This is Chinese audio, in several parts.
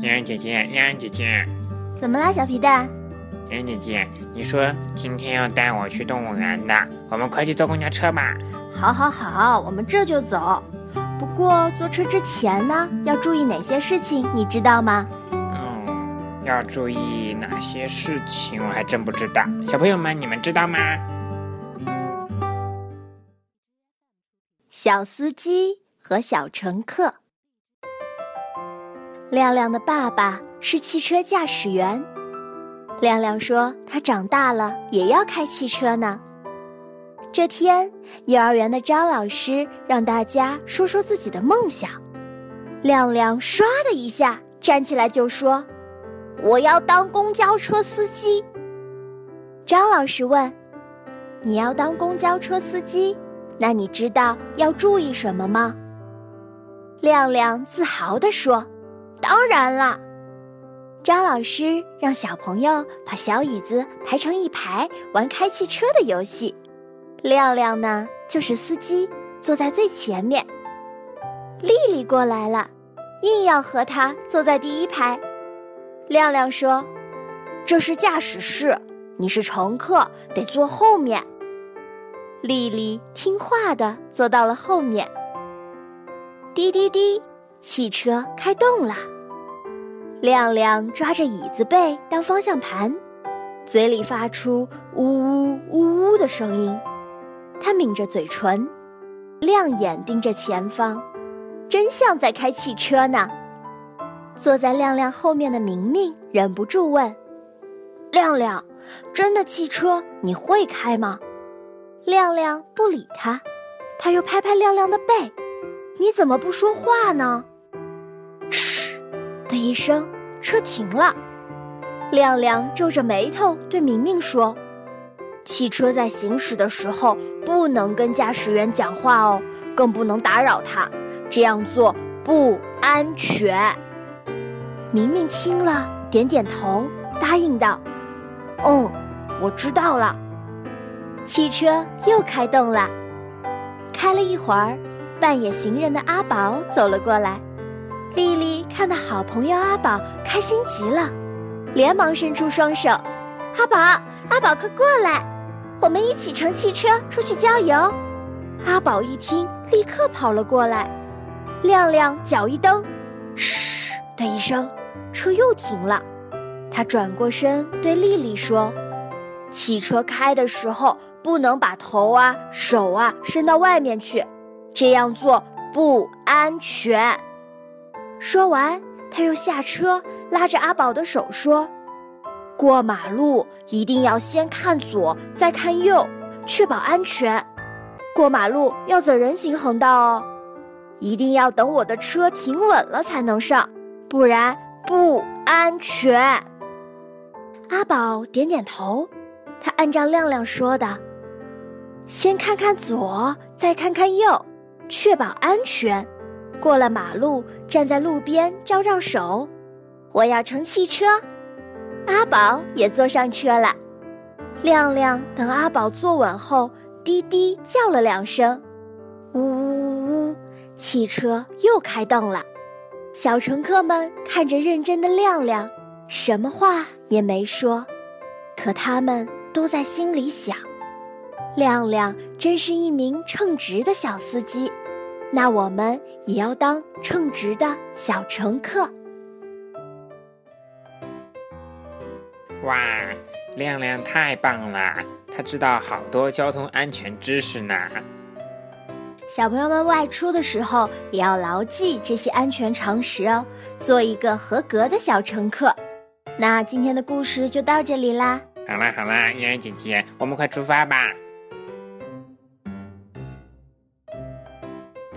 嫣然姐姐，嫣然姐姐，怎么啦，小皮蛋？嫣然姐姐，你说今天要带我去动物园的，我们快去坐公交车吧。好，好，好，我们这就走。不过坐车之前呢，要注意哪些事情，你知道吗？嗯，要注意哪些事情，我还真不知道。小朋友们，你们知道吗？小司机和小乘客。亮亮的爸爸是汽车驾驶员。亮亮说：“他长大了也要开汽车呢。”这天，幼儿园的张老师让大家说说自己的梦想。亮亮唰的一下站起来就说：“我要当公交车司机。”张老师问：“你要当公交车司机？那你知道要注意什么吗？”亮亮自豪地说。当然了，张老师让小朋友把小椅子排成一排，玩开汽车的游戏。亮亮呢，就是司机，坐在最前面。丽丽过来了，硬要和他坐在第一排。亮亮说：“这是驾驶室，你是乘客，得坐后面。”丽丽听话的坐到了后面。滴滴滴。汽车开动了，亮亮抓着椅子背当方向盘，嘴里发出呜呜呜呜的声音。他抿着嘴唇，亮眼盯着前方，真像在开汽车呢。坐在亮亮后面的明明忍不住问：“亮亮，真的汽车你会开吗？”亮亮不理他，他又拍拍亮亮的背。你怎么不说话呢？的一声，车停了。亮亮皱着眉头对明明说：“汽车在行驶的时候不能跟驾驶员讲话哦，更不能打扰他，这样做不安全。”明明听了，点点头，答应道：“嗯，我知道了。”汽车又开动了，开了一会儿。扮演行人的阿宝走了过来，丽丽看到好朋友阿宝，开心极了，连忙伸出双手：“阿宝，阿宝，快过来，我们一起乘汽车出去郊游。”阿宝一听，立刻跑了过来。亮亮脚一蹬，哧的一声，车又停了。他转过身对丽丽说：“汽车开的时候，不能把头啊、手啊伸到外面去。”这样做不安全。说完，他又下车，拉着阿宝的手说：“过马路一定要先看左，再看右，确保安全。过马路要走人行横道哦，一定要等我的车停稳了才能上，不然不安全。”阿宝点点头，他按照亮亮说的，先看看左，再看看右。确保安全，过了马路，站在路边招招手。我要乘汽车，阿宝也坐上车了。亮亮等阿宝坐稳后，滴滴叫了两声，呜呜呜，汽车又开动了。小乘客们看着认真的亮亮，什么话也没说，可他们都在心里想。亮亮真是一名称职的小司机，那我们也要当称职的小乘客。哇，亮亮太棒了，他知道好多交通安全知识呢。小朋友们外出的时候也要牢记这些安全常识哦，做一个合格的小乘客。那今天的故事就到这里啦。好啦好啦，嫣然姐姐，我们快出发吧。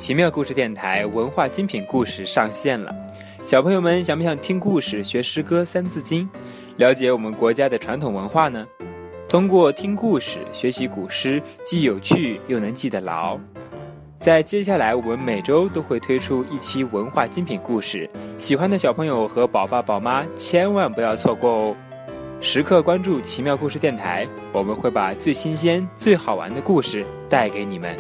奇妙故事电台文化精品故事上线了，小朋友们想不想听故事、学诗歌、三字经，了解我们国家的传统文化呢？通过听故事学习古诗，既有趣又能记得牢。在接下来，我们每周都会推出一期文化精品故事，喜欢的小朋友和宝爸宝妈千万不要错过哦！时刻关注奇妙故事电台，我们会把最新鲜、最好玩的故事带给你们。